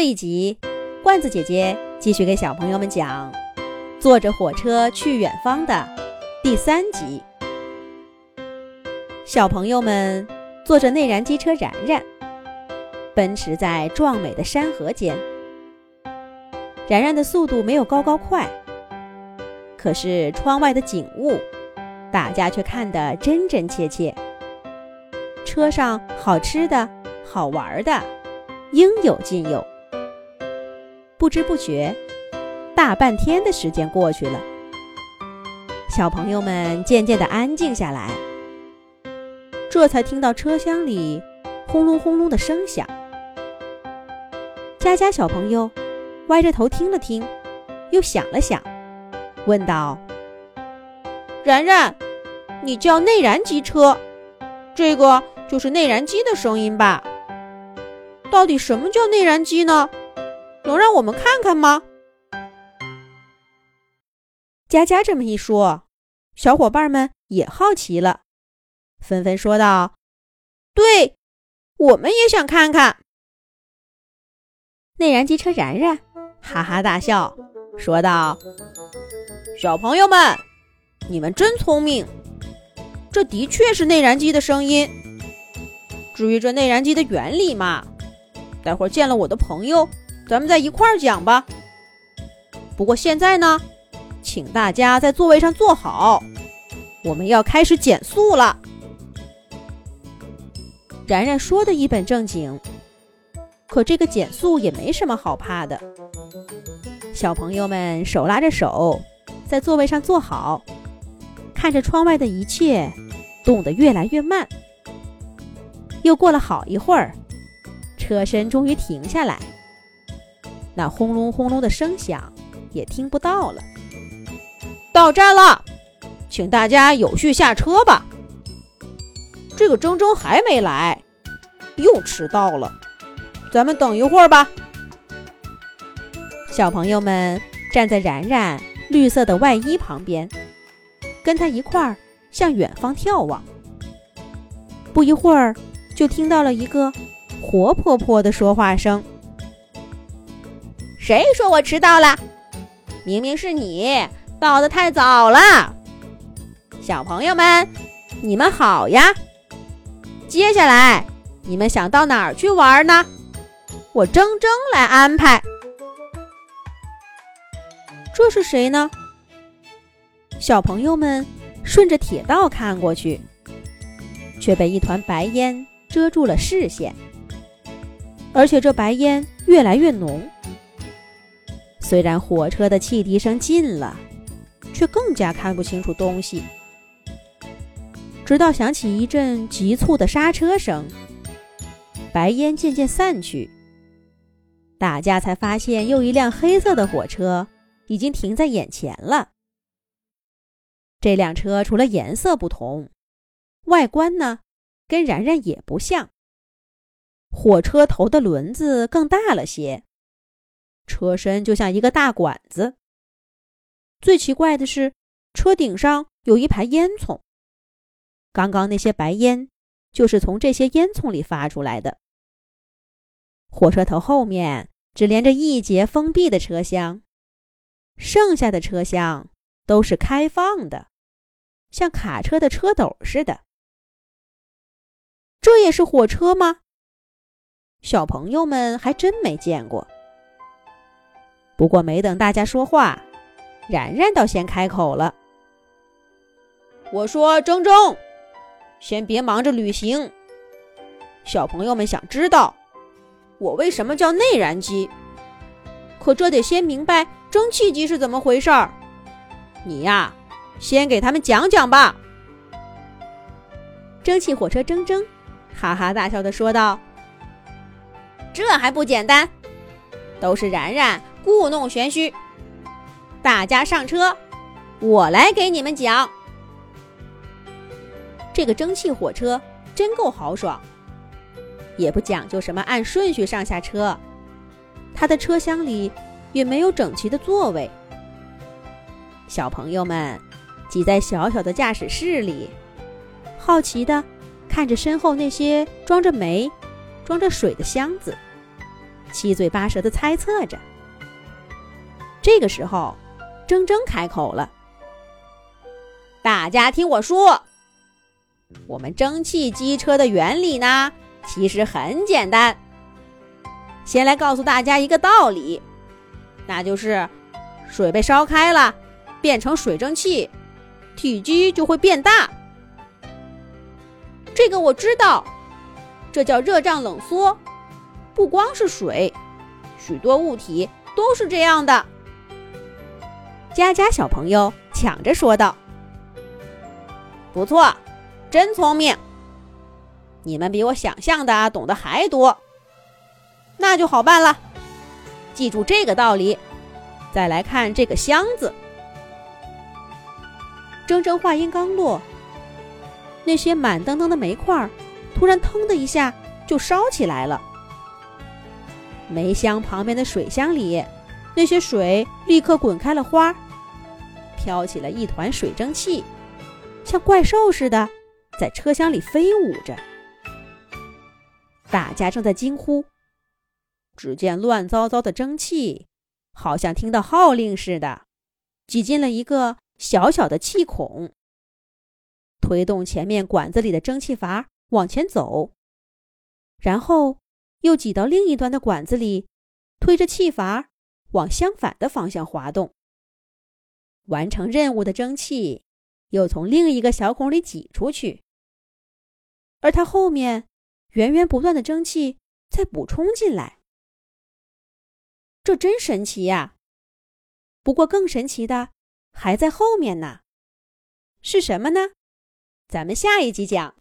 这一集，罐子姐姐继续给小朋友们讲《坐着火车去远方》的第三集。小朋友们坐着内燃机车燃燃，奔驰在壮美的山河间。燃燃的速度没有高高快，可是窗外的景物，大家却看得真真切切。车上好吃的、好玩的，应有尽有。不知不觉，大半天的时间过去了。小朋友们渐渐的安静下来，这才听到车厢里轰隆轰隆的声响。佳佳小朋友歪着头听了听，又想了想，问道：“然然，你叫内燃机车，这个就是内燃机的声音吧？到底什么叫内燃机呢？”能让我们看看吗？佳佳这么一说，小伙伴们也好奇了，纷纷说道：“对，我们也想看看。”内燃机车然然哈哈大笑，说道：“小朋友们，你们真聪明，这的确是内燃机的声音。至于这内燃机的原理嘛，待会儿见了我的朋友。”咱们在一块儿讲吧。不过现在呢，请大家在座位上坐好，我们要开始减速了。然然说的一本正经，可这个减速也没什么好怕的。小朋友们手拉着手，在座位上坐好，看着窗外的一切动得越来越慢。又过了好一会儿，车身终于停下来。那轰隆轰隆的声响也听不到了。到站了，请大家有序下车吧。这个铮铮还没来，又迟到了。咱们等一会儿吧。小朋友们站在然然绿色的外衣旁边，跟他一块儿向远方眺望。不一会儿，就听到了一个活泼泼的说话声。谁说我迟到了？明明是你到的太早了。小朋友们，你们好呀！接下来你们想到哪儿去玩呢？我铮铮来安排。这是谁呢？小朋友们顺着铁道看过去，却被一团白烟遮住了视线，而且这白烟越来越浓。虽然火车的汽笛声近了，却更加看不清楚东西。直到响起一阵急促的刹车声，白烟渐渐散去，大家才发现又一辆黑色的火车已经停在眼前了。这辆车除了颜色不同，外观呢，跟然然也不像。火车头的轮子更大了些。车身就像一个大管子。最奇怪的是，车顶上有一排烟囱。刚刚那些白烟，就是从这些烟囱里发出来的。火车头后面只连着一节封闭的车厢，剩下的车厢都是开放的，像卡车的车斗似的。这也是火车吗？小朋友们还真没见过。不过没等大家说话，然然倒先开口了。我说：“铮铮，先别忙着旅行。小朋友们想知道我为什么叫内燃机，可这得先明白蒸汽机是怎么回事儿。你呀，先给他们讲讲吧。”蒸汽火车铮铮哈哈大笑的说道：“这还不简单，都是然然。”故弄玄虚，大家上车，我来给你们讲。这个蒸汽火车真够豪爽，也不讲究什么按顺序上下车，它的车厢里也没有整齐的座位。小朋友们挤在小小的驾驶室里，好奇的看着身后那些装着煤、装着水的箱子。七嘴八舌的猜测着。这个时候，铮铮开口了：“大家听我说，我们蒸汽机车的原理呢，其实很简单。先来告诉大家一个道理，那就是水被烧开了，变成水蒸气，体积就会变大。这个我知道，这叫热胀冷缩。不光是水，许多物体都是这样的。”佳佳小朋友抢着说道：“不错，真聪明！你们比我想象的懂得还多。那就好办了，记住这个道理。再来看这个箱子。”铮铮话音刚落，那些满登登的煤块突然腾的一下就烧起来了。煤箱旁边的水箱里。那些水立刻滚开了花，飘起了一团水蒸气，像怪兽似的在车厢里飞舞着。大家正在惊呼，只见乱糟糟的蒸汽，好像听到号令似的，挤进了一个小小的气孔，推动前面管子里的蒸汽阀往前走，然后又挤到另一端的管子里，推着气阀。往相反的方向滑动，完成任务的蒸汽又从另一个小孔里挤出去，而它后面源源不断的蒸汽再补充进来。这真神奇呀！不过更神奇的还在后面呢，是什么呢？咱们下一集讲。